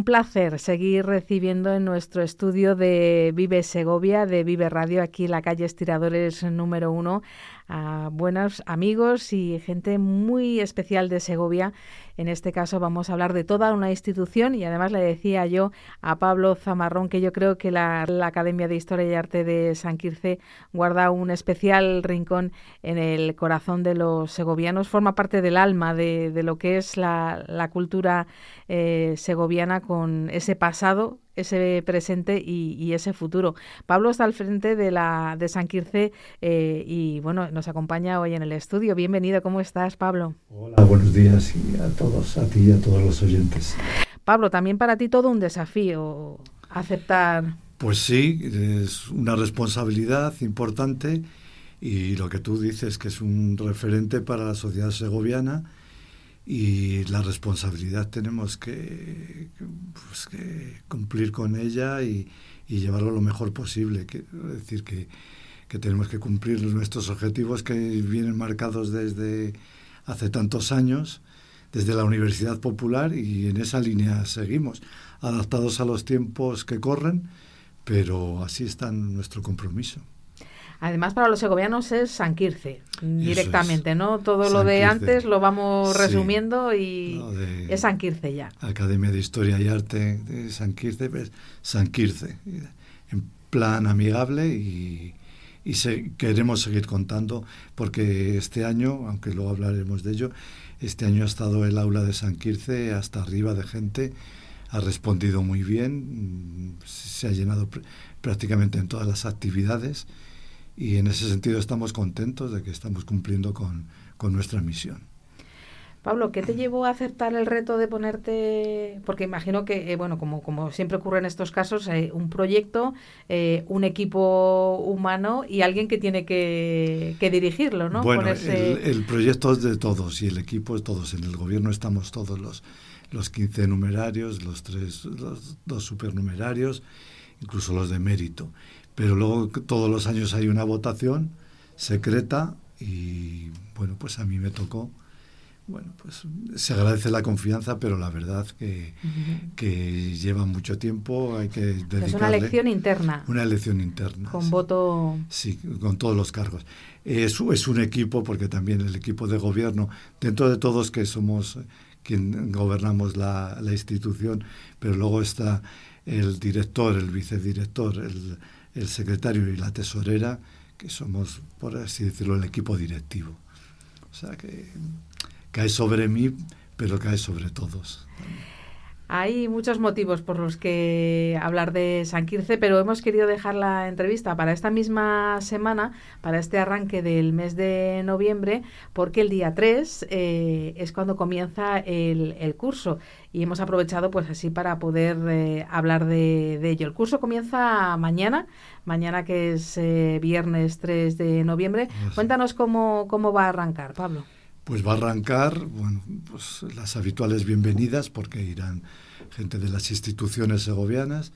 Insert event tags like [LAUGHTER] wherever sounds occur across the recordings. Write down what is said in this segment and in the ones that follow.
Un placer seguir recibiendo en nuestro estudio de Vive Segovia, de Vive Radio, aquí en la calle Estiradores número uno, a buenos amigos y gente muy especial de Segovia. En este caso vamos a hablar de toda una institución y además le decía yo a Pablo Zamarrón que yo creo que la, Academia de Historia y Arte de San Quirce guarda un especial rincón en el corazón de los segovianos, forma parte del alma de, lo que es la, cultura eh, segoviana con ese pasado, ese presente y, ese futuro. Pablo está al frente de la de San Quirce eh, y bueno, nos acompaña hoy en el estudio. Bienvenido, ¿cómo estás, Pablo? Hola, buenos días y a todos, a ti y a todos los oyentes. Pablo, también para ti todo un desafío aceptar. Pues sí, es una responsabilidad importante y lo que tú dices que es un referente para la sociedad segoviana y la responsabilidad tenemos que, pues, cumplir con ella y, llevarlo lo mejor posible. Es decir, que, tenemos que cumplir nuestros objetivos que vienen marcados desde hace tantos años, desde la Universidad Popular, y en esa línea seguimos, adaptados a los tiempos que corren, pero así está nuestro compromiso. Además, para los segovianos es San Quirce, directamente, ¿no? Todo lo de antes lo vamos resumiendo y es San Quirce ya. Academia de Historia y Arte de San Quirce, pues, San Quirce, en plan amigable y, queremos seguir contando porque este año, aunque luego hablaremos de ello, este año ha estado el aula de San Quirce hasta arriba de gente, ha respondido muy bien, se ha llenado prácticamente en todas las actividades y en ese sentido estamos contentos de que estamos cumpliendo con, nuestra misión. Pablo, ¿qué te llevó a aceptar el reto de ponerte? Porque imagino que, eh, bueno, como, como siempre ocurre en estos casos, eh, un proyecto, eh, un equipo humano y alguien que tiene que, dirigirlo, ¿no? Bueno, el, proyecto es de todos y el equipo es todos. En el gobierno estamos todos los, los 15 numerarios, los, tres, los dos supernumerarios, incluso los de mérito pero luego todos los años hay una votación secreta y bueno, pues a mí me tocó. Bueno, pues se agradece la confianza, pero la verdad que, que lleva mucho tiempo, hay que dedicarle... Es una elección interna. Una elección interna. Con voto... Sí, con todos los cargos. Es, es un equipo, porque también el equipo de gobierno, dentro de todos que somos quien gobernamos la, la institución, pero luego está el director, el vicedirector, el el secretario y la tesorera, que somos, por así decirlo, el equipo directivo. O sea que cae sobre mí, pero cae sobre todos. Hay muchos motivos por los que hablar de San Quirce, pero hemos querido dejar la entrevista para esta misma semana, para este arranque del mes de noviembre, porque el día 3 eh, es cuando comienza el, curso y hemos aprovechado pues así para poder eh, hablar de, ello. El curso comienza mañana, mañana que es eh, viernes 3 de noviembre. Cuéntanos cómo, cómo va a arrancar, Pablo. Pues va a arrancar, bueno, pues las habituales bienvenidas, porque irán gente de las instituciones segovianas,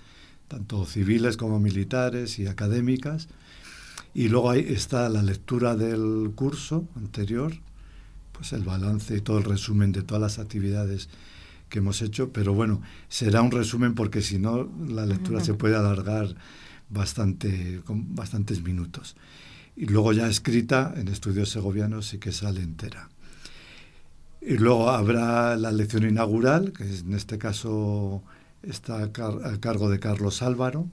tanto civiles como militares y académicas. Y luego ahí está la lectura del curso anterior, pues el balance y todo el resumen de todas las actividades que hemos hecho, pero bueno, será un resumen porque si no la lectura se puede alargar bastante, con bastantes minutos. Y luego ya escrita en estudios segovianos sí que sale entera. Y luego habrá la lección inaugural, que en este caso está a, cargo de Carlos Álvaro,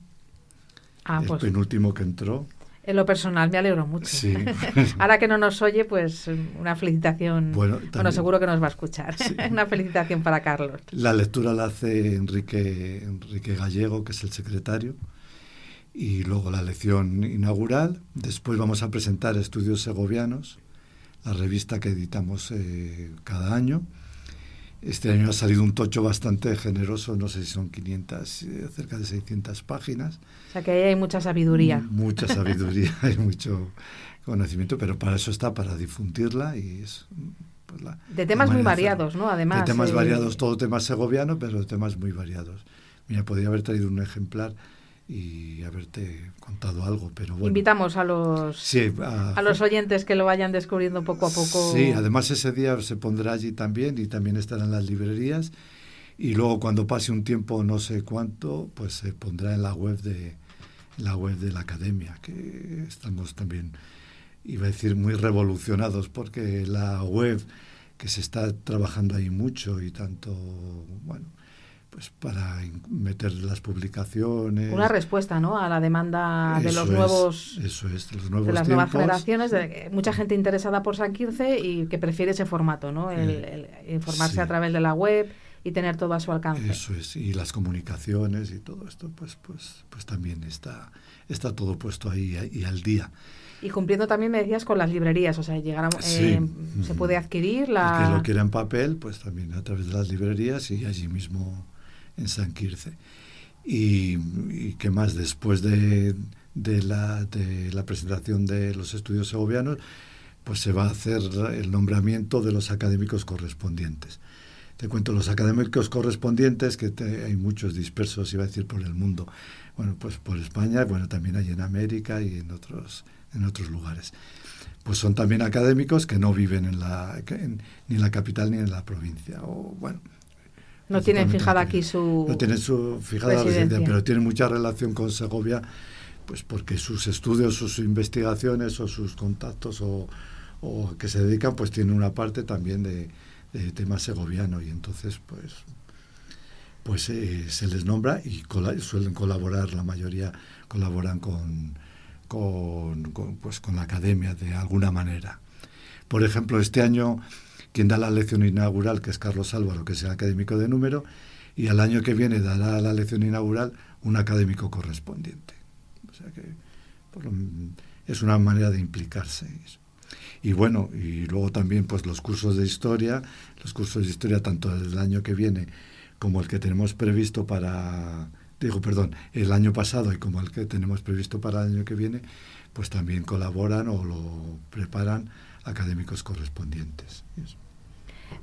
ah, el pues, penúltimo que entró. En lo personal me alegro mucho. Sí. [LAUGHS] Ahora que no nos oye, pues una felicitación. Bueno, seguro que nos va a escuchar. [LAUGHS] una felicitación para Carlos. La lectura la hace Enrique, Enrique Gallego, que es el secretario. Y luego la lección inaugural. Después vamos a presentar estudios segovianos la revista que editamos eh, cada año. Este año ha salido un tocho bastante generoso, no sé si son 500, eh, cerca de 600 páginas. O sea que ahí hay mucha sabiduría. Mucha sabiduría, [LAUGHS] hay mucho conocimiento, pero para eso está, para difundirla y es... Pues, de temas muy variados, ¿no? Además. De temas eh, variados, todo tema segoviano, pero de temas muy variados. Mira, podría haber traído un ejemplar y haberte contado algo, pero bueno. Invitamos a los a, los oyentes que lo vayan descubriendo poco a poco. Sí, además ese día se pondrá allí también y también estarán las librerías y luego cuando pase un tiempo no sé cuánto, pues se pondrá en la web de la web de la academia, que estamos también, iba a decir, muy revolucionados, porque la web que se está trabajando ahí mucho y tanto, bueno, pues para meter las publicaciones. Una respuesta, ¿no? A la demanda de los nuevos. Eso es, de los nuevos De las nuevas generaciones, de mucha gente interesada por San Quirce y que prefiere ese formato, ¿no? El, informarse a través de la web y tener todo a su alcance. Eso es, y las comunicaciones y todo esto, pues, pues, pues también está, está todo puesto ahí y al día. Y cumpliendo también, me decías, con las librerías, o sea, llegar eh, se puede adquirir la... El que lo quiera en papel, pues también a través de las librerías y allí mismo en San Quirce. Y, y qué más, después de, de, la, de la presentación de los estudios segovianos, pues se va a hacer el nombramiento de los académicos correspondientes. Te cuento los académicos correspondientes, que hay muchos dispersos, iba a decir, por el mundo. Bueno, pues por España, bueno, también hay en América y en otros, en otros lugares. Pues son también académicos que no viven en la, ni en la capital ni en la provincia. O, bueno, no tienen fijada aquí su. No tienen su fijada residencia, pero tienen mucha relación con Segovia, pues porque sus estudios, sus investigaciones o sus contactos o, o que se dedican, pues tienen una parte también de, de tema segoviano y entonces pues pues eh, se les nombra y suelen colaborar la mayoría colaboran con, con, pues con la academia de alguna manera. Por ejemplo este año quien da la lección inaugural que es Carlos Álvaro que es el académico de número y al año que viene dará la lección inaugural un académico correspondiente. O sea que es una manera de implicarse y bueno, y luego también pues los cursos de historia, los cursos de historia tanto del año que viene como el que tenemos previsto para, digo, perdón, el año pasado y como el que tenemos previsto para el año que viene, pues también colaboran o lo preparan académicos correspondientes.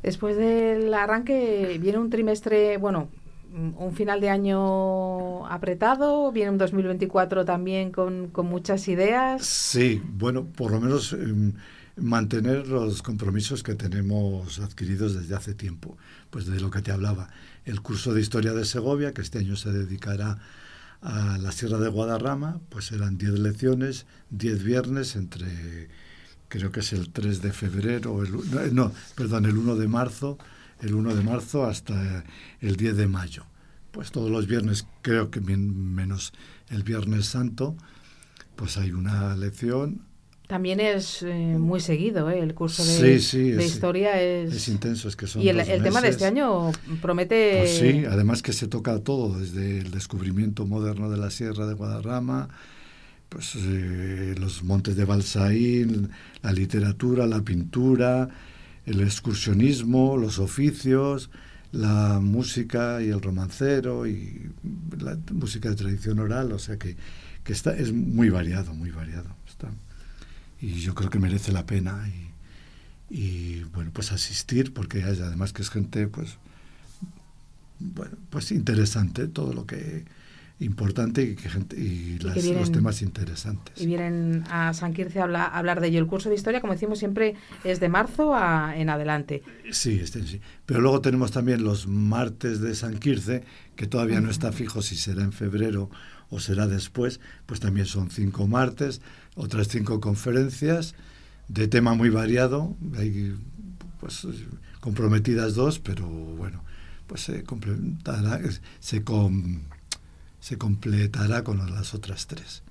Después del arranque viene un trimestre, bueno, un final de año apretado, viene un 2024 también con, con muchas ideas. Sí, bueno, por lo menos... Em, mantener los compromisos que tenemos adquiridos desde hace tiempo. Pues de lo que te hablaba, el curso de Historia de Segovia, que este año se dedicará a la Sierra de Guadarrama, pues serán 10 lecciones, 10 viernes entre, creo que es el 3 de febrero, el, no, perdón, el 1 de marzo, el 1 de marzo hasta el 10 de mayo. Pues todos los viernes, creo que menos el Viernes Santo, pues hay una lección también es eh, muy seguido, ¿eh? el curso de, historia es... Es intenso, es que son Y el, tema de este año promete... Pues sí, además que se toca todo, desde el descubrimiento moderno de la Sierra de Guadarrama, pues eh, los montes de Balsaín, la literatura, la pintura, el excursionismo, los oficios, la música y el romancero y la música de tradición oral, o sea que, que está, es muy variado, muy variado. Está y yo creo que merece la pena y, y bueno pues asistir porque hay, además que es gente pues bueno pues interesante todo lo que importante y que gente y, los temas interesantes. y vienen a San Quirce a hablar, de ello. El curso de historia como decimos siempre es de marzo a, en adelante. Sí este sí. Pero luego tenemos también los martes de San Quirce que todavía no está fijo si será en febrero o será después pues también son cinco martes otras cinco conferencias de tema muy variado. Hay pues comprometidas dos, pero bueno, pues se completará, se, se completará con las otras tres.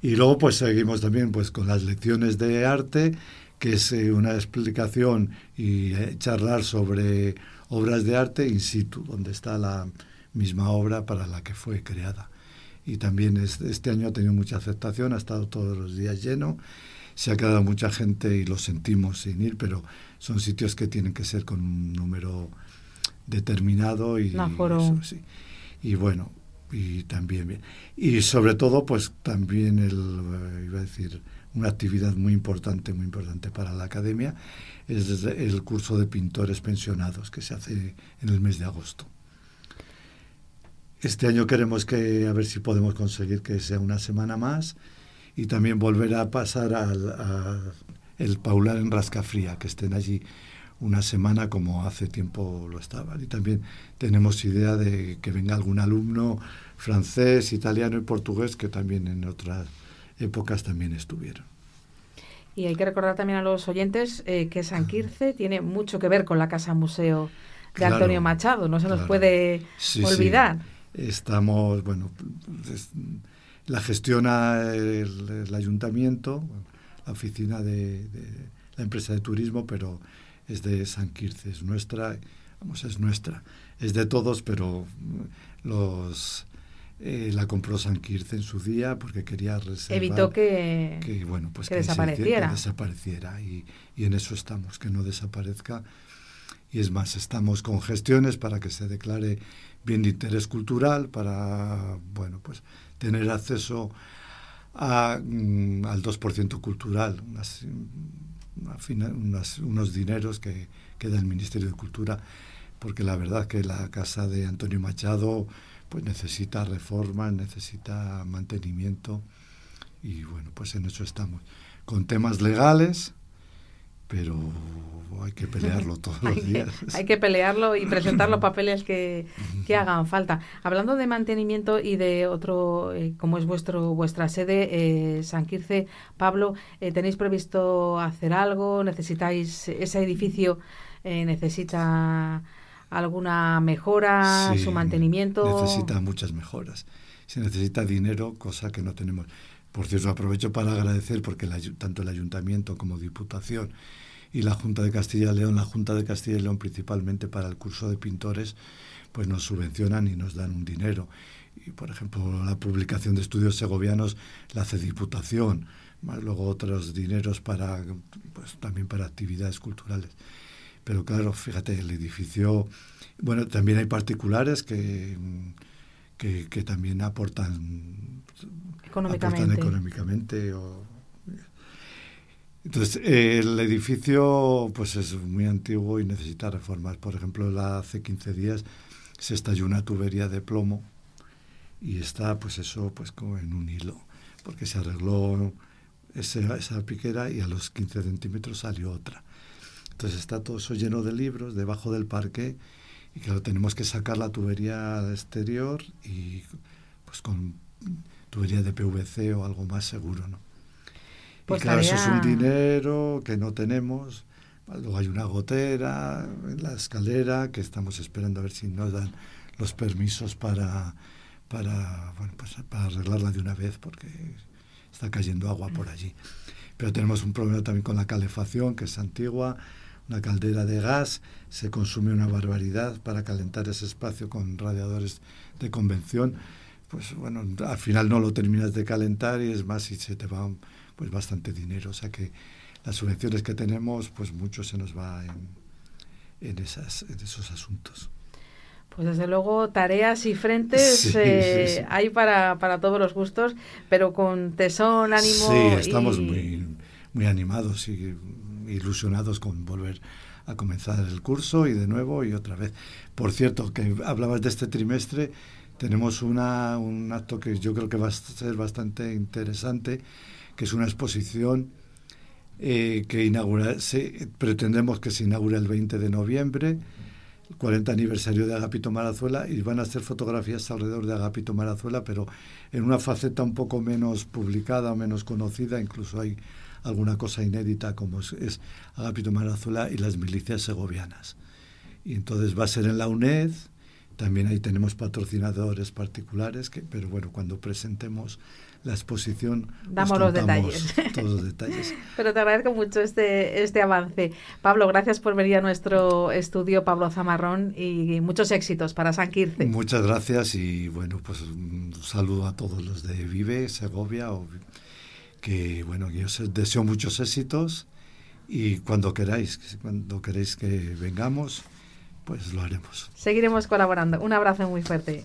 Y luego pues seguimos también pues con las lecciones de arte, que es eh, una explicación y eh, charlar sobre obras de arte in situ, donde está la misma obra para la que fue creada y también este año ha tenido mucha aceptación, ha estado todos los días lleno, se ha quedado mucha gente y lo sentimos sin ir, pero son sitios que tienen que ser con un número determinado y, y bueno, y también bien. Y sobre todo, pues también el, eh, iba a decir, una actividad muy importante, muy importante para la academia, es el curso de pintores pensionados que se hace en el mes de agosto. Este año queremos que a ver si podemos conseguir que sea una semana más y también volver a pasar al el Paular en Rascafría, que estén allí una semana como hace tiempo lo estaban. Y también tenemos idea de que venga algún alumno francés, italiano y portugués que también en otras épocas también estuvieron. Y hay que recordar también a los oyentes eh, que San Quirce tiene mucho que ver con la Casa Museo de Antonio Machado, no se nos puede olvidar. Estamos, bueno, la gestiona el, ayuntamiento, la oficina de, la empresa de turismo, pero es de San Quirce, es nuestra, vamos, es nuestra, es de todos, pero los eh, la compró San Quirce en su día porque quería reservar. Evitó que, bueno, pues que, desapareciera. que desapareciera y, y, en eso estamos, que no desaparezca. Y es más, estamos con gestiones para que se declare bien de interés cultural, para bueno, pues tener acceso a, mm, al 2% cultural, unas, unos dineros que, que da el Ministerio de Cultura, porque la verdad que la casa de Antonio Machado pues necesita reforma, necesita mantenimiento y bueno, pues en eso estamos. Con temas legales, pero hay que pelearlo todos los [LAUGHS] días. hay que pelearlo y presentar los papeles que, que, hagan falta. Hablando de mantenimiento y de otro, eh, como es vuestro vuestra sede, eh, San Quirce, Pablo, eh, ¿tenéis previsto hacer algo? ¿Necesitáis ese edificio? ¿Necesita alguna mejora, su mantenimiento? Necesita muchas mejoras. Se necesita dinero, cosa que no tenemos. Por cierto, aprovecho para agradecer porque tanto el ayuntamiento como Diputación y la Junta de Castilla y León, la Junta de Castilla y León principalmente para el curso de pintores, pues nos subvencionan y nos dan un dinero. Y, por ejemplo, la publicación de estudios segovianos la hace Diputación, más luego otros dineros para, pues, también para actividades culturales. Pero claro, fíjate, el edificio, bueno, también hay particulares que, que, también aportan económicamente. Aportan económicamente entonces, el edificio pues es muy antiguo y necesita reformas. Por ejemplo, hace 15 días se estalló una tubería de plomo y está, pues eso, pues como en un hilo, porque se arregló esa, esa piquera y a los 15 centímetros salió otra. Entonces está todo eso lleno de libros debajo del parque y claro, tenemos que sacar la tubería exterior y pues con tubería de PVC o algo más seguro, ¿no? Pues claro, eso es un dinero que no tenemos. Luego hay una gotera en la escalera que estamos esperando a ver si nos dan los permisos para, para, bueno, pues para arreglarla de una vez porque está cayendo agua por allí. Pero tenemos un problema también con la calefacción, que es antigua una caldera de gas, se consume una barbaridad para calentar ese espacio con radiadores de convención, pues bueno, al final no lo terminas de calentar y es más, y se te va pues bastante dinero. O sea que las subvenciones que tenemos, pues mucho se nos va en, en, esas, en esos asuntos. Pues desde luego tareas y frentes eh, hay para, para, todos los gustos, pero con tesón, ánimo. Sí, estamos muy, muy animados y ilusionados con volver a comenzar el curso y de nuevo y otra vez. Por cierto, que hablabas de este trimestre, tenemos una, un acto que yo creo que va a ser bastante interesante, que es una exposición eh, que inaugura, pretendemos que se inaugure el 20 de noviembre, el 40 aniversario de Agapito Marazuela, y van a hacer fotografías alrededor de Agapito Marazuela, pero en una faceta un poco menos publicada, menos conocida, incluso hay alguna cosa inédita como es, Agapito Marazuela y las milicias segovianas. Y entonces va a ser en la UNED, también ahí tenemos patrocinadores particulares, que, pero bueno, cuando presentemos la exposición damos los detalles. [LAUGHS] Todos los detalles. pero te agradezco mucho este, este avance. Pablo, gracias por venir a nuestro estudio, Pablo Zamarrón, y muchos éxitos para San Quirce. Muchas gracias y bueno, pues un saludo a todos los de Vive, Segovia o que bueno, yo os deseo muchos éxitos y cuando queráis, cuando queréis que vengamos, pues lo haremos. Seguiremos colaborando. Un abrazo muy fuerte.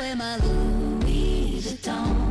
am I Louis Vuitton?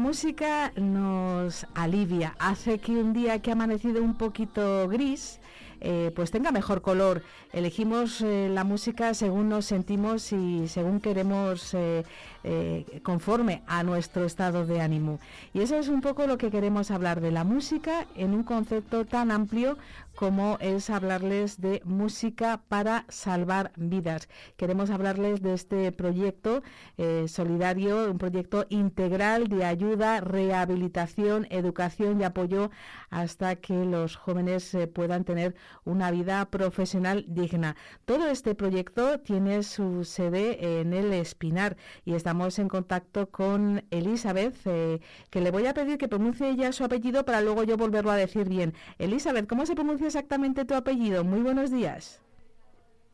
La música nos alivia, hace que un día que ha amanecido un poquito gris, eh, pues tenga mejor color. Elegimos eh, la música según nos sentimos y según queremos, eh, eh, conforme a nuestro estado de ánimo. Y eso es un poco lo que queremos hablar de la música en un concepto tan amplio como es hablarles de música para salvar vidas. Queremos hablarles de este proyecto eh, solidario, un proyecto integral de ayuda, rehabilitación, educación y apoyo hasta que los jóvenes eh, puedan tener una vida profesional digna. Todo este proyecto tiene su sede en el Espinar y estamos en contacto con Elizabeth, eh, que le voy a pedir que pronuncie ella su apellido para luego yo volverlo a decir bien. Elizabeth, ¿cómo se pronuncia exactamente tu apellido? Muy buenos días.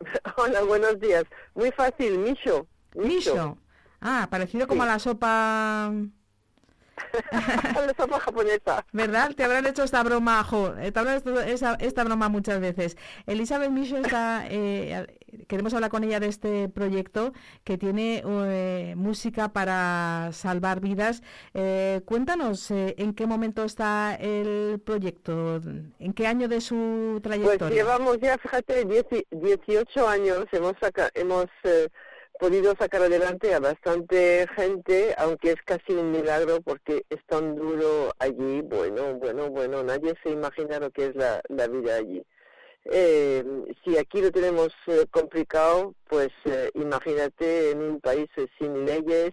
[LAUGHS] Hola, buenos días. Muy fácil, Micho. Micho. Ah, parecido como Sí. a la sopa... [LAUGHS] la sopa japonesa. ¿Verdad? Te habrán hecho esta broma, jo, eh, te habrán hecho esa- esta broma muchas veces. Elizabeth Micho está, eh, queremos hablar con ella de este proyecto que tiene eh, música para salvar vidas. Eh, cuéntanos eh, en qué momento está el proyecto, en qué año de su Pues trayectoria. llevamos ya, fíjate, 10 18 años. Hemos, saca, hemos eh, podido sacar adelante a bastante gente, aunque es casi un milagro porque es tan duro allí. Bueno, bueno, bueno, nadie se imagina lo que es la, la vida allí. Eh, si aquí lo tenemos eh, complicado, pues eh, imagínate en un país sin leyes,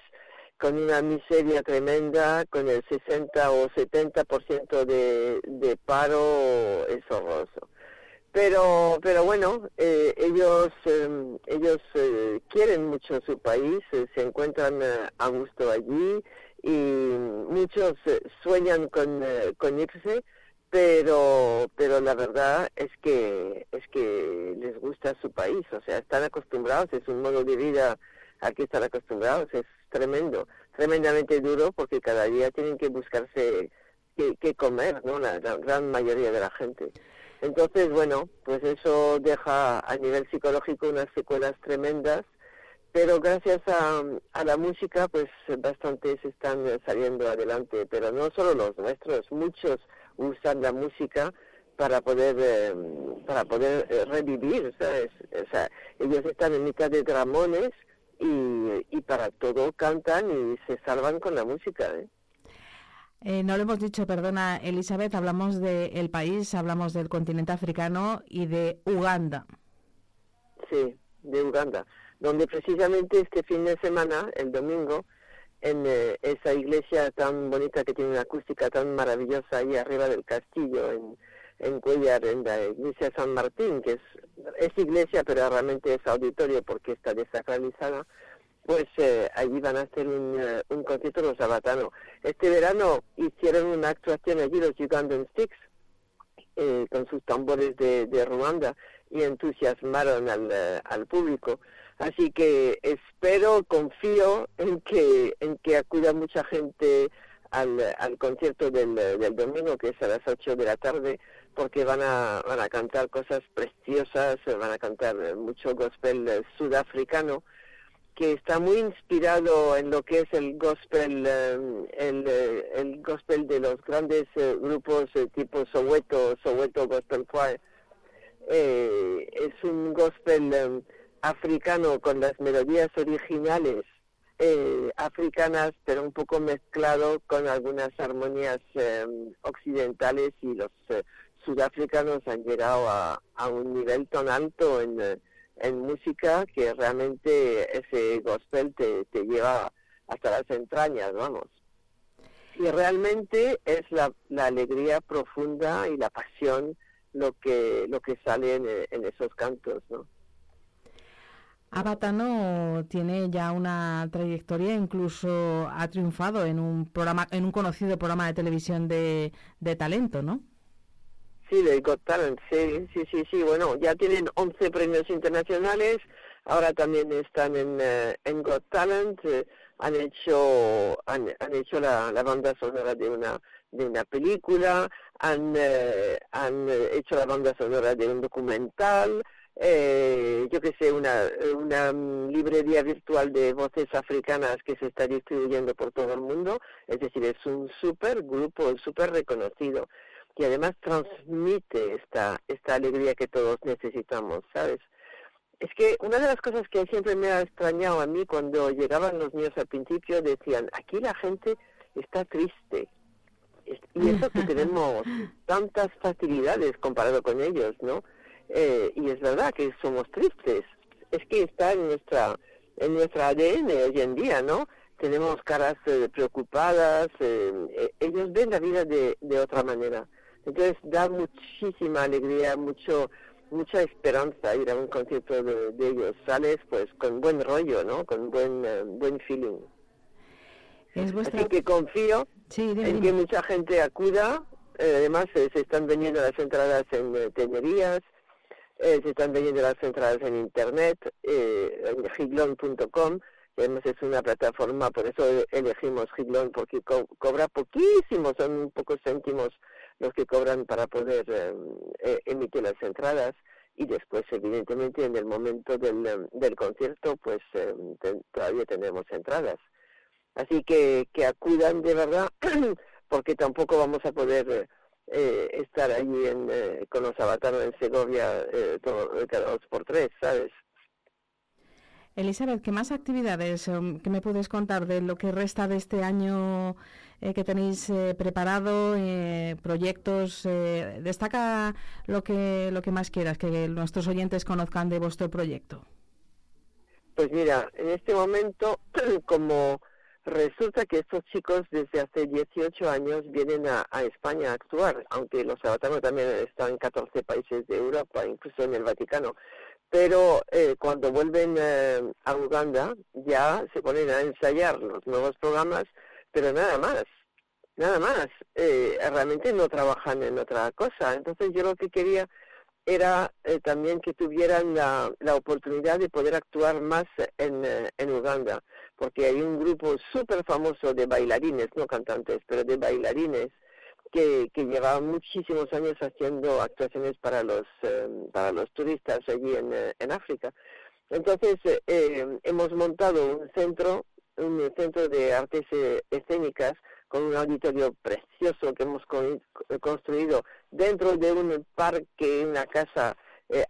con una miseria tremenda, con el 60 o 70% de, de paro, es horroroso. Pero, pero bueno, eh, ellos, eh, ellos eh, quieren mucho su país, eh, se encuentran eh, a gusto allí y muchos eh, sueñan con, con irse, pero, pero la verdad es que, es que les gusta su país, o sea, están acostumbrados, es un modo de vida al que están acostumbrados, es tremendo, tremendamente duro porque cada día tienen que buscarse qué, qué comer, ¿no? La gran mayoría de la gente. Entonces, bueno, pues eso deja a nivel psicológico unas secuelas tremendas, pero gracias a, la música, pues bastantes están saliendo adelante, pero no solo los nuestros, muchos usan la música para poder eh, para poder eh, revivir, ¿sabes? O sea, ellos están en mitad de dramones y, y para todo cantan y se salvan con la música, ¿eh? Eh, no lo hemos dicho, perdona Elizabeth, hablamos del país, hablamos del continente africano y de Uganda. Sí, de Uganda, donde precisamente este fin de semana, el domingo, en eh, esa iglesia tan bonita que tiene una acústica tan maravillosa ahí arriba del castillo, en, en Cuellar, en la iglesia San Martín, que es, es iglesia, pero realmente es auditorio porque está desacralizada, pues eh, allí van a hacer un, eh, concierto los sabatanos. Este verano hicieron una actuación allí los Ugandan Sticks, eh, con sus tambores de, de Ruanda y entusiasmaron al, eh, al público. Así que espero, confío en que, en que acuda mucha gente al, al concierto del, del domingo, que es a las 8 de la tarde, porque van a, van a cantar cosas preciosas, van a cantar mucho gospel sudafricano, que está muy inspirado en lo que es el gospel, el, el, gospel de los grandes grupos tipo Soweto, Soweto Gospel Choir. es un gospel africano con las melodías originales eh, africanas, pero un poco mezclado con algunas armonías em, occidentales y los eh, sudafricanos han llegado a, un nivel tan alto en, eh, en, música que realmente ese gospel te, te lleva hasta las entrañas, vamos. Y realmente es la, la alegría profunda y la pasión lo que lo que sale en, en esos cantos, ¿no? Abatano tiene ya una trayectoria, incluso ha triunfado en un programa, en un conocido programa de televisión de, talento, ¿no? Sí, de Got Talent, sí, sí, sí, sí. Bueno, ya tienen 11 premios internacionales, ahora también están en, eh, en Got Talent, eh, han hecho han, hecho la, banda sonora de una de una película, han, eh, han hecho la banda sonora de un documental, eh, yo que sé, una, una librería virtual de voces africanas que se está distribuyendo por todo el mundo. Es decir, es un súper grupo, súper reconocido, que además transmite esta, esta alegría que todos necesitamos, ¿sabes? Es que una de las cosas que siempre me ha extrañado a mí cuando llegaban los niños al principio decían, aquí la gente está triste. Y eso que tenemos tantas facilidades comparado con ellos, ¿no? Eh, y es verdad que somos tristes. Es que está en nuestra, en nuestra ADN hoy en día, ¿no? Tenemos caras eh, preocupadas, eh, ellos ven la vida de, de otra manera. Entonces da muchísima alegría, mucho mucha esperanza ir a un concierto de, ellos. Sales pues con buen rollo, ¿no? Con buen buen feeling. Así que confío en que mucha gente acuda. además se están vendiendo las entradas en tenerías, eh, se están vendiendo las entradas en internet, eh, en giglon.com, además es una plataforma, por eso elegimos Giglon, porque cobra poquísimo, son pocos céntimos los que cobran para poder eh, eh, emitir las entradas y después evidentemente en el momento del, del concierto pues todavía tenemos entradas. Así que, que acudan de verdad [CLEARS THROAT] porque tampoco vamos a poder eh, estar allí en, eh, con los avataros en Segovia eh, todo, dos por tres, ¿sabes? Elizabeth, ¿qué más actividades que me puedes contar de lo que resta de este año que tenéis preparado, proyectos? destaca lo que lo que más quieras que nuestros oyentes conozcan de vuestro proyecto. Pues mira, en este momento, [CLEARS THROAT] como Resulta que estos chicos desde hace 18 años vienen a, España a actuar, aunque los avatanos también están en 14 países de Europa, incluso en el Vaticano. Pero eh, cuando vuelven eh, a Uganda ya se ponen a ensayar los nuevos programas, pero nada más, nada más. Eh, realmente no trabajan en otra cosa. Entonces yo lo que quería era también que tuvieran la, la, oportunidad de poder actuar más en, en Uganda porque hay un grupo súper famoso de bailarines, no cantantes, pero de bailarines, que, que muchísimos años haciendo actuaciones para los, eh, para los turistas allí en, eh, en África. Entonces, eh, hemos montado un centro, un centro de artes escénicas con un auditorio precioso que hemos construido dentro de un parque, una casa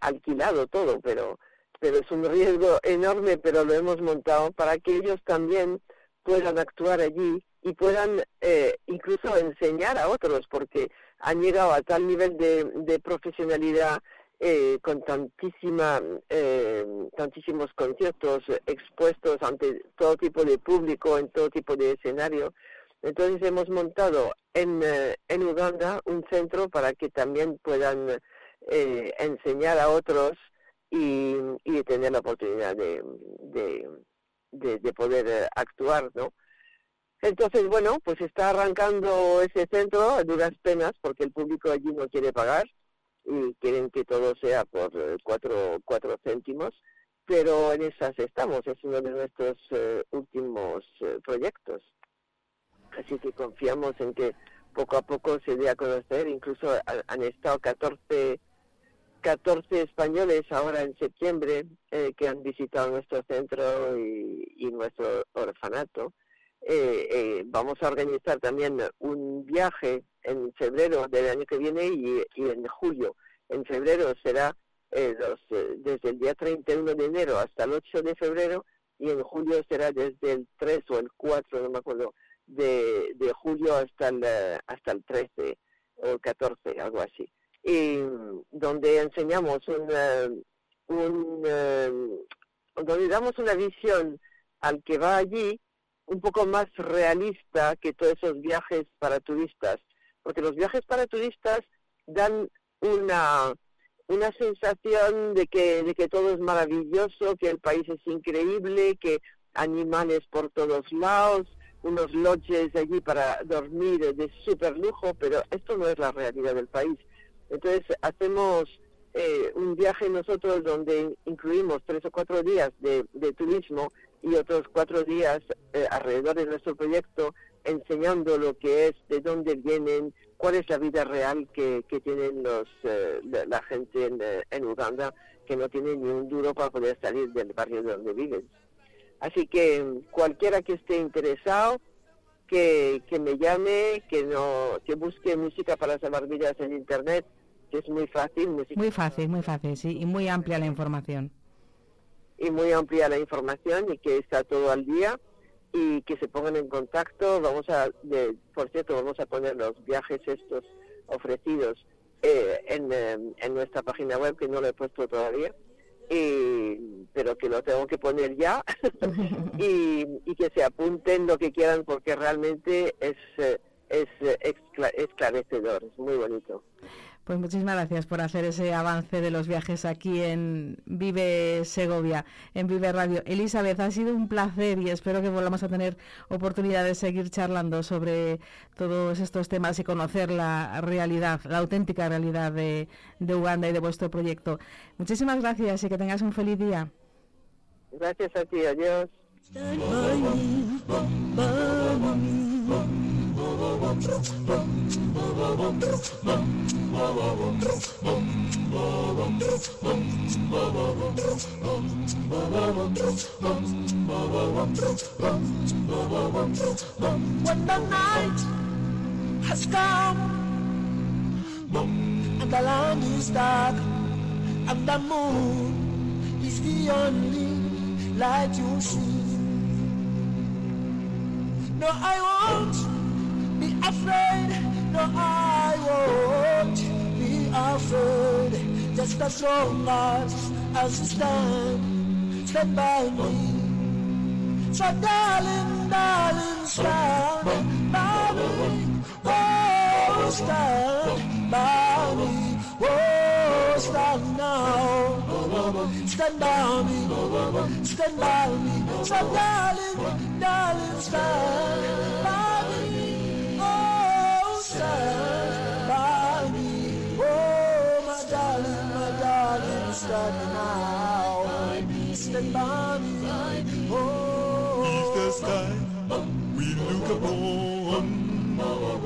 alquilado todo, pero pero es un riesgo enorme, pero lo hemos montado para que ellos también puedan actuar allí y puedan eh, incluso enseñar a otros, porque han llegado a tal nivel de, profesionalidad eh, con tantísima, eh, tantísimos conciertos expuestos ante todo tipo de público, en todo tipo de escenario. Entonces hemos montado en, en Uganda un centro para que también puedan enseñar a otros y, y tener la oportunidad de, de, de, poder eh, actuar, ¿no? Entonces, bueno, pues está arrancando ese centro a duras penas porque el público allí no quiere pagar y quieren que todo sea por eh, cuatro, cuatro céntimos, pero en esas estamos, es uno de nuestros eh, últimos proyectos. Así que confiamos en que poco a poco se dé a conocer. Incluso han estado 14, 14 españoles ahora en septiembre eh, que han visitado nuestro centro y, nuestro orfanato. Eh, eh, vamos a organizar también un viaje en febrero del año que viene y, en julio. En febrero será los, desde el día 31 de enero hasta el 8 de febrero y en julio será desde el 3 o el 4, no me acuerdo, de, julio hasta el, hasta el 13 o 14, algo así. Y donde enseñamos un, donde damos una visión al que va allí un poco más realista que todos esos viajes para turistas, porque los viajes para turistas dan una una sensación de que de que todo es maravilloso, que el país es increíble, que animales por todos lados, unos lodges allí para dormir de súper lujo, pero esto no es la realidad del país. Entonces hacemos eh, un viaje nosotros donde incluimos tres o cuatro días de, turismo y otros cuatro días eh, alrededor de nuestro proyecto enseñando lo que es, de dónde vienen, cuál es la vida real que, que tienen los, eh, la gente en, en Uganda, que no tienen ni un duro para poder salir del barrio donde viven. Así que cualquiera que esté interesado, que, que me llame, que no que busque música para salvar vidas en internet, que es muy fácil. Muy fácil, muy fácil, sí, y muy amplia la información. Y muy amplia la información y que está todo al día y que se pongan en contacto. Vamos a, de, por cierto, vamos a poner los viajes estos ofrecidos eh, en, eh, en nuestra página web, que no lo he puesto todavía y, pero que lo tengo que poner ya [LAUGHS] y, que se apunten lo que quieran porque realmente es, eh, es eh, esclarecedor, es muy bonito. Pues muchísimas gracias por hacer ese avance de los viajes aquí en Vive Segovia, en Vive Radio. Elizabeth, ha sido un placer y espero que volvamos a tener oportunidad de seguir charlando sobre todos estos temas y conocer la realidad, la auténtica realidad de, de Uganda y de vuestro proyecto. Muchísimas gracias y que tengas un feliz día. Gracias a ti, adiós. When the night has come and the land is dark and the moon is the only light you see. No, I won't be afraid. No, I won't be afraid. Just as long as, as you stand, stand by me. So darling, darling, stand by me. Oh, stand by me. Oh, stand now. Stand by me. Stand by me. So darling, darling, stand by me. The sky we look upon.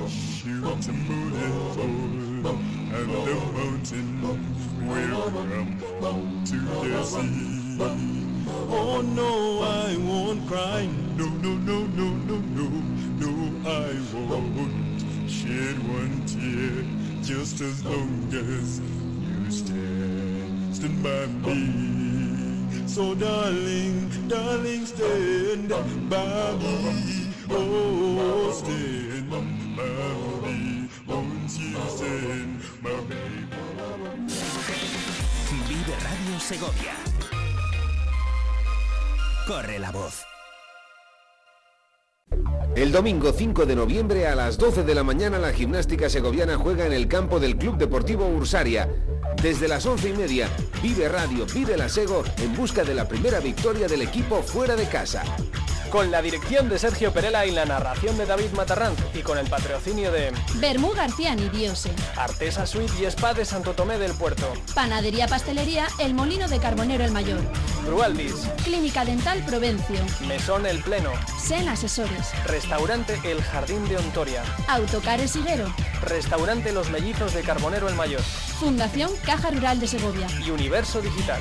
Shoot the moon and fall, and the mountain will crumble to the sea. Oh no, I won't cry. No, no, no, no, no, no, no, I won't shed one tear just as long as you stand, stand by me. So darling, darling, stand by me. Oh, stand by me. Won't you stand by me? Vive Radio Segovia. Corre la voz. El domingo 5 de noviembre a las 12 de la mañana la gimnástica segoviana juega en el campo del Club Deportivo Ursaria. Desde las 11 y media, Vive Radio, Vive la Sego en busca de la primera victoria del equipo fuera de casa. con la dirección de Sergio Perela y la narración de David Matarranz y con el patrocinio de Bermú García Nidiose. Artesa Suite y Spa de Santo Tomé del Puerto, Panadería Pastelería El Molino de Carbonero el Mayor. Brualdis, Clínica Dental Provencio. Mesón El Pleno, Sen Asesores. Restaurante El Jardín de Ontoria, Autocares Higuero. Restaurante Los Mellizos de Carbonero el Mayor Fundación Caja Rural de Segovia. y Universo Digital.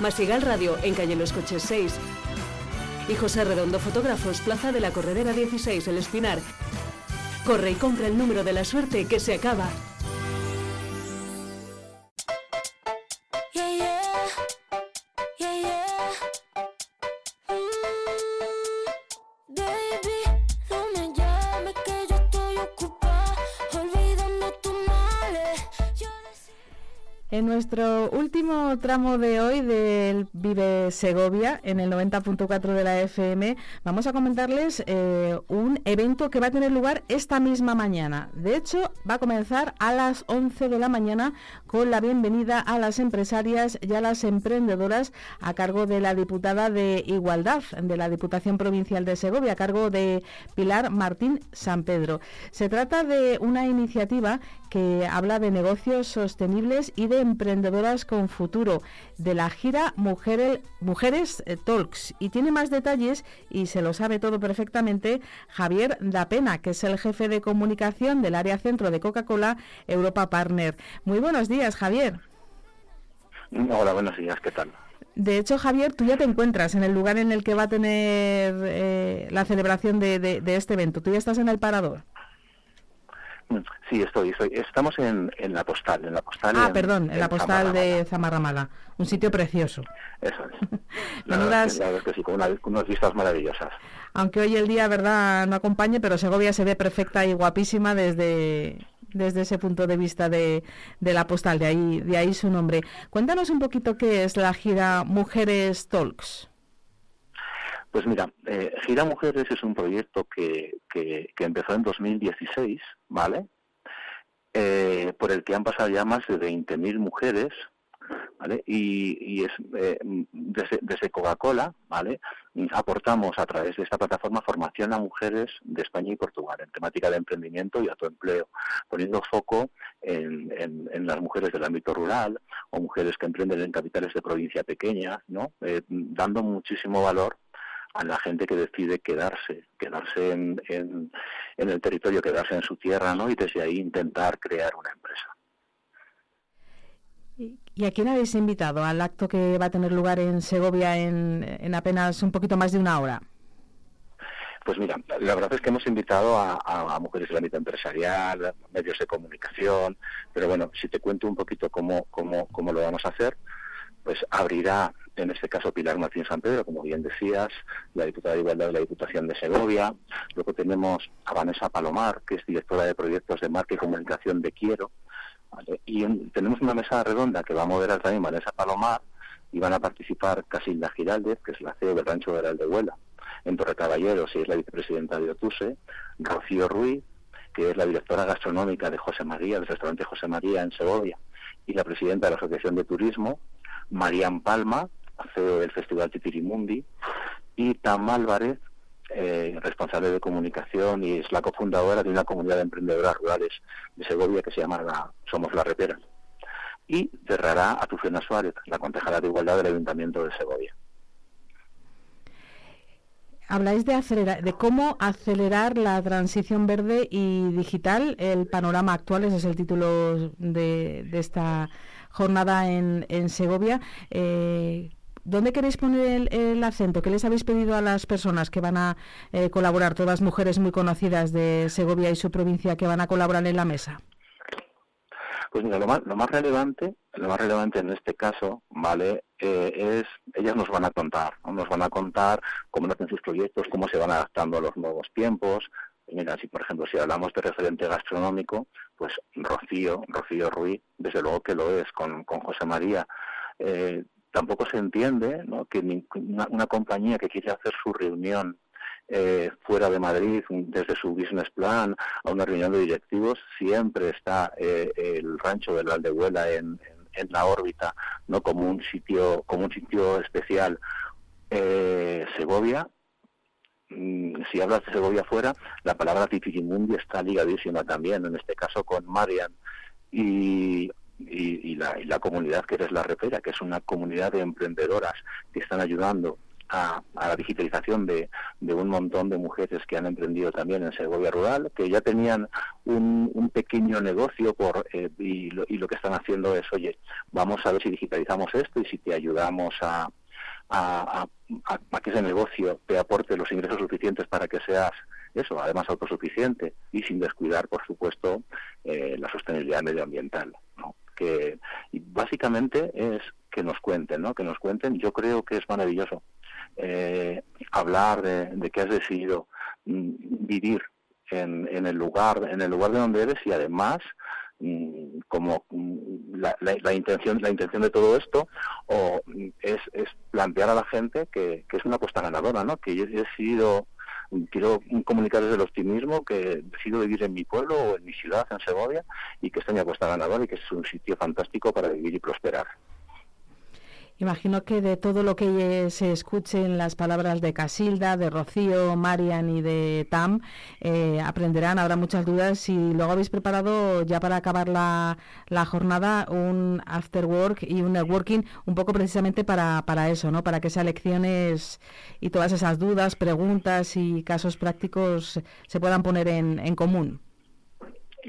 Masigal Radio en calle Los Coches 6. Y José Redondo Fotógrafos, Plaza de la Corredera 16, El Espinar. Corre y compra el número de la suerte que se acaba. Nuestro último tramo de hoy del Vive Segovia, en el 90.4 de la FM, vamos a comentarles eh, un evento que va a tener lugar esta misma mañana. De hecho, va a comenzar a las 11 de la mañana con la bienvenida a las empresarias y a las emprendedoras a cargo de la diputada de Igualdad de la Diputación Provincial de Segovia, a cargo de Pilar Martín San Pedro. Se trata de una iniciativa que habla de negocios sostenibles y de emprendedoras con futuro, de la gira Mujeres, Mujeres eh, Talks. Y tiene más detalles y se lo sabe todo perfectamente Javier Dapena, que es el jefe de comunicación del área centro de Coca-Cola Europa Partner. Muy buenos días, Javier. Hola, buenos días, ¿qué tal? De hecho, Javier, tú ya te encuentras en el lugar en el que va a tener eh, la celebración de, de- de este evento. Tú ya estás en el parador. Sí, estoy, estoy. Estamos en, en la postal, en la postal. Ah, en- perdón, en la postal de Zamarramala. Un sitio precioso. Eso es. La Menudas- verdad, la verdad que sí, con, una- con unas vistas maravillosas. Aunque hoy el día, verdad, no acompañe, pero Segovia se ve perfecta y guapísima desde, desde ese punto de vista de, de la postal, de ahí, de ahí su nombre. Cuéntanos un poquito qué es la gira Mujeres Talks. Pues mira, eh, Gira Mujeres es un proyecto que, que, que empezó en 2016, ¿vale? Eh, por el que han pasado ya más de 20.000 mujeres, ¿vale? Y, y es eh, desde, desde Coca-Cola, ¿vale? Aportamos a través de esta plataforma formación a mujeres de España y Portugal en temática de emprendimiento y autoempleo, poniendo foco en, en- en las mujeres del ámbito rural o mujeres que emprenden en capitales de provincia pequeñas, ¿no? Eh, dando muchísimo valor a la gente que decide quedarse, quedarse en, en, en el territorio, quedarse en su tierra, ¿no? Y desde ahí intentar crear una empresa. ¿Y a quién habéis invitado al acto que va a tener lugar en Segovia en, en apenas un poquito más de una hora? Pues mira, la verdad es que hemos invitado a, a- a mujeres del ámbito empresarial, medios de comunicación, pero bueno, si te cuento un poquito cómo, cómo, cómo lo vamos a hacer, pues abrirá, en este caso, Pilar Martín San Pedro, como bien decías, la diputada de Igualdad de la Diputación de Segovia. Luego tenemos a Vanessa Palomar, que es directora de proyectos de marca y comunicación de Quiero. Y en- tenemos una mesa redonda que va a moderar también Vanessa Palomar y van a participar Casilda Giraldez, que es la CEO del Rancho de Aldehuela, en Torre Caballeros y es la vicepresidenta de Otuse, Rocío Ruiz, que es la directora gastronómica de José María, del restaurante José María en Segovia, y la presidenta de la Asociación de Turismo, Marían Palma, CEO del Festival Titirimundi, y Tam Álvarez, eh, responsable de comunicación y es la cofundadora de una comunidad de emprendedoras rurales de Segovia que se llama la Somos la Repera. Y cerrará a Tucena Suárez, la concejala de Igualdad del Ayuntamiento de Segovia. habláis de acelerar, de cómo acelerar la transición verde y digital. El panorama actual, ese es el título de, de esta jornada en, en Segovia. Eh, ¿Dónde queréis poner el, acento? ¿Qué les habéis pedido a las personas que van a eh, colaborar, todas mujeres muy conocidas de Segovia y su provincia que van a colaborar en la mesa? Pues mira, lo más, lo más relevante, lo más relevante en este caso, ¿vale? Eh, es, ellas nos van a contar, ¿no? nos van a contar cómo hacen sus proyectos, cómo se van adaptando a los nuevos tiempos. Y mira, si por ejemplo, si hablamos de referente gastronómico, pues Rocío, Rocío Ruiz, desde luego que lo es, con, con José María. Eh, tampoco se entiende ¿no? que una, una compañía que quiere hacer su reunión eh, fuera de Madrid, desde su business plan a una reunión de directivos, siempre está eh, el rancho del Valdehuela en, en, en, la órbita, no como un sitio, como un sitio especial. Eh, Segovia, mm, si hablas de Segovia fuera, la palabra Titigimundi está ligadísima también, en este caso con Marian. Y y, y, la, y, la, comunidad que es la Repera, que es una comunidad de emprendedoras que están ayudando a, la digitalización de, un montón de mujeres que han emprendido también en Segovia Rural, que ya tenían un, pequeño negocio por eh, y, lo, y, lo, que están haciendo es, oye, vamos a ver si digitalizamos esto y si te ayudamos a que ese negocio te aporte los ingresos suficientes para que seas eso, además autosuficiente y sin descuidar, por supuesto, eh, la sostenibilidad medioambiental. Que básicamente es que nos cuenten, ¿no? Que nos cuenten. Yo creo que es maravilloso eh, hablar de, que has decidido mm, vivir en, en, el lugar, en el lugar de donde eres y además mm, como mm, la, la, intención la intención de todo esto o es, plantear a la gente que, que es una apuesta ganadora, ¿no? Que yo he decidido quiero comunicarles el optimismo que decido vivir en mi pueblo o en mi ciudad, en Segovia, y que esta mi apuesta ganadora y que es un sitio fantástico para vivir y prosperar. Imagino que de todo lo que se escuche en las palabras de Casilda, de Rocío, Marian y de Tam, eh, aprenderán, habrá muchas dudas. Y luego habéis preparado ya para acabar la, la, jornada un after work y un networking, un poco precisamente para, para eso, ¿no? Para que esas lecciones y todas esas dudas, preguntas y casos prácticos se puedan poner en, en común.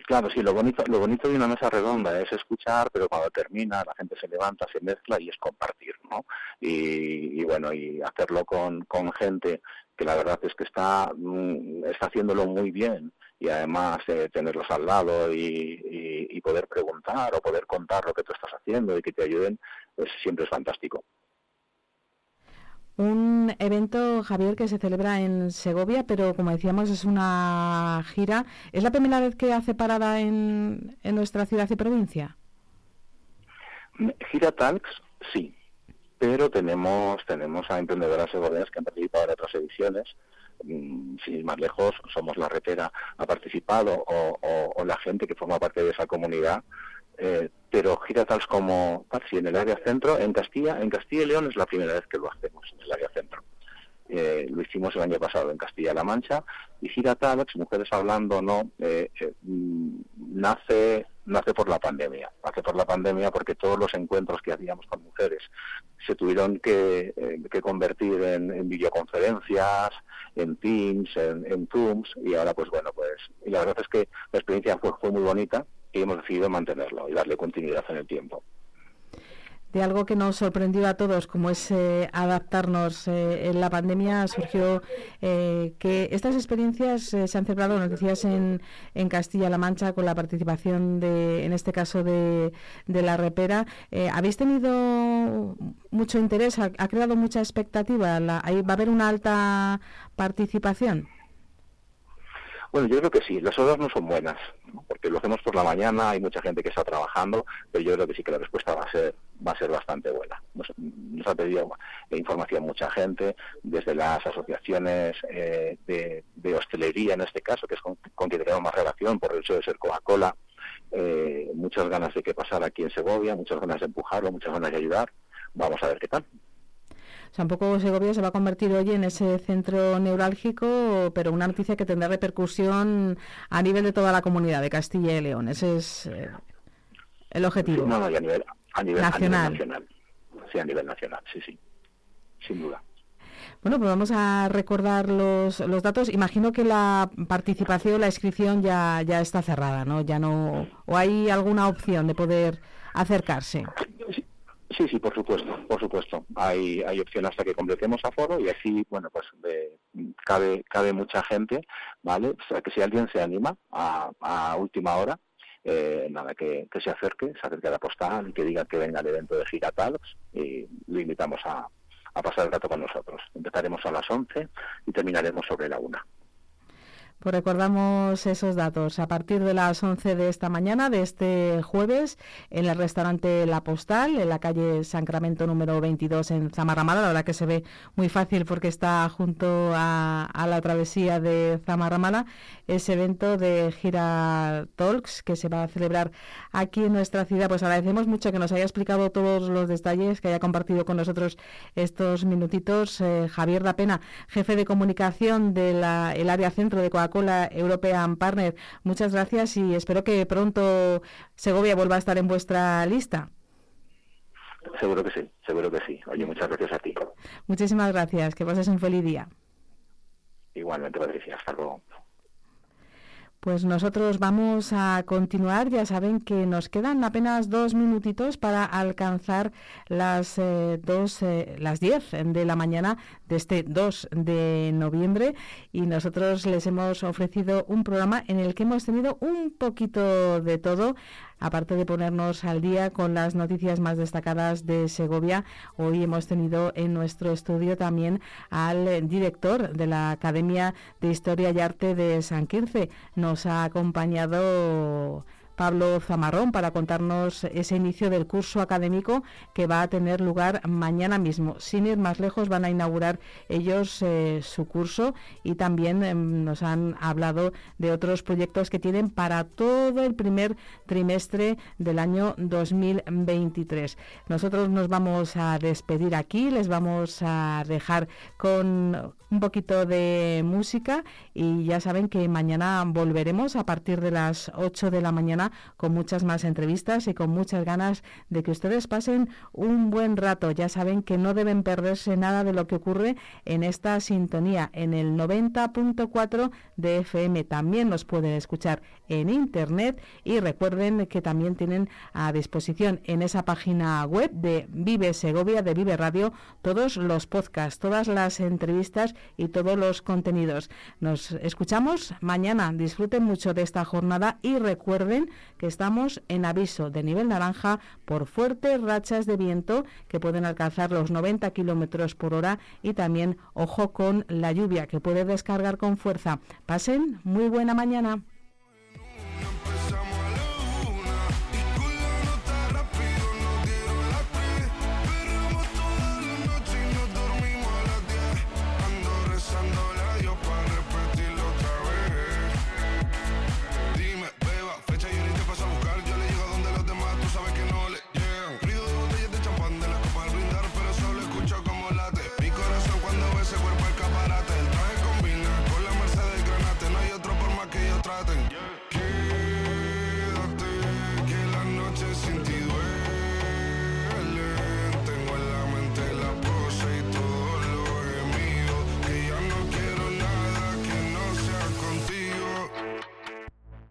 Claro, sí, lo bonito, lo bonito de una mesa redonda es escuchar, pero cuando termina la gente se levanta, se mezcla y es compartir, ¿no? Y, y bueno, y hacerlo con, gente que la verdad es que está, está haciéndolo muy bien y además eh, tenerlos al lado y, y, y, poder preguntar o poder contar lo que tú estás haciendo y que te ayuden, pues siempre es fantástico. Un evento, Javier, que se celebra en Segovia, pero como decíamos es una gira. ¿Es la primera vez que hace parada en, en nuestra ciudad y provincia? Gira Talks, sí, pero tenemos tenemos a emprendedoras segovianas que han participado en otras ediciones. Mm, sin ir más lejos, Somos la Retera ha participado o, o, o la gente que forma parte de esa comunidad eh, pero gira tals como en el área centro, en Castilla, en Castilla y León es la primera vez que lo hacemos en el área centro. Eh, lo hicimos el año pasado en Castilla-La Mancha y gira Mujeres Hablando, no, eh, eh, nace nace por la pandemia, nace por la pandemia porque todos los encuentros que hacíamos con mujeres se tuvieron que, eh, convertir en, en, videoconferencias, en Teams, en, en Zooms y ahora pues bueno, pues y la verdad es que la experiencia fue, fue muy bonita y hemos decidido mantenerlo y darle continuidad en el tiempo de algo que nos sorprendió a todos, como es eh, adaptarnos eh, en la pandemia, surgió eh, que estas experiencias eh, se han celebrado, nos decías, en, en Castilla-La Mancha, con la participación de, en este caso, de, de la repera. ¿Habéis tenido mucho interés? ¿Ha, ha creado mucha expectativa? La, ¿Va a haber una alta participación? Bueno, yo creo que sí, las horas no son buenas, porque lo hacemos por la mañana, hay mucha gente que está trabajando, pero yo creo que sí que la respuesta va a ser va a ser bastante buena. Nos, nos ha pedido información mucha gente, desde las asociaciones eh, de, de, hostelería en este caso, que es con, con quien tenemos más relación por el hecho de ser Coca-Cola, eh, muchas ganas de que pasara aquí en Segovia, muchas ganas de empujarlo, muchas ganas de ayudar. Vamos a ver qué tal. O sea, un poco Segovia se va a convertir hoy en ese centro neurálgico, pero una noticia que tendrá repercusión a nivel de toda la comunidad de Castilla y León. Ese es eh, el objetivo. Sí, no, a nivel, a nivel nacional. A nivel nacional. Sí, a nivel nacional, sí, sí, sin duda. Bueno, pues vamos a recordar los, los datos. Imagino que la participación, la inscripción ya, ya está cerrada, ¿no? Ya no, o hay alguna opción de poder acercarse. Sí, sí, por supuesto, por supuesto. Hay, hay opción hasta que completemos aforo y así, bueno, pues de- cabe, cabe mucha gente, ¿vale? O sea, que si alguien se anima a, a última hora, eh, nada, que, se acerque, se acerque a la postal y que diga que venga al evento de Gigatalogs y lo invitamos a, a pasar el rato con nosotros. Empezaremos a las 11 y terminaremos sobre la 1. Pues recordamos esos datos. A partir de las 11 de esta mañana, de este jueves, en el restaurante La Postal, en la calle Sacramento número 22 en Zamarramala. La verdad que se ve muy fácil porque está junto a, a la travesía de Zamarramala. Ese evento de Gira Talks que se va a celebrar aquí en nuestra ciudad. Pues agradecemos mucho que nos haya explicado todos los detalles, que haya compartido con nosotros estos minutitos. Eh, Javier Da Pena, jefe de comunicación del área centro de Coca-Cola European Partner. Muchas gracias y espero que pronto Segovia vuelva a estar en vuestra lista. Seguro que sí, seguro que sí. Oye, muchas gracias a ti. Muchísimas gracias. Que pases un feliz día. Igualmente, Patricia. Hasta luego. Pues nosotros vamos a continuar. Ya saben que nos quedan apenas dos minutitos para alcanzar las eh, dos, eh, las 10 de la mañana de este 2 de noviembre y nosotros les hemos ofrecido un programa en el que hemos tenido un poquito de todo. Aparte de ponernos al día con las noticias más destacadas de Segovia, hoy hemos tenido en nuestro estudio también al director de la Academia de Historia y Arte de San Quirce. Nos ha acompañado Pablo Zamarrón para contarnos ese inicio del curso académico que va a tener lugar mañana mismo. Sin ir más lejos, van a inaugurar ellos eh, su curso y también eh, nos han hablado de otros proyectos que tienen para todo el primer trimestre del año 2023. Nosotros nos vamos a despedir aquí, les vamos a dejar con un poquito de música y ya saben que mañana volveremos a partir de las 8 de la mañana con muchas más entrevistas y con muchas ganas de que ustedes pasen un buen rato. Ya saben que no deben perderse nada de lo que ocurre en esta sintonía en el 90.4 de FM. También nos pueden escuchar en internet y recuerden que también tienen a disposición en esa página web de Vive Segovia, de Vive Radio, todos los podcasts, todas las entrevistas y todos los contenidos. Nos escuchamos mañana. Disfruten mucho de esta jornada y recuerden que estamos en aviso de nivel naranja por fuertes rachas de viento que pueden alcanzar los 90 kilómetros por hora y también ojo con la lluvia que puede descargar con fuerza. Pasen muy buena mañana.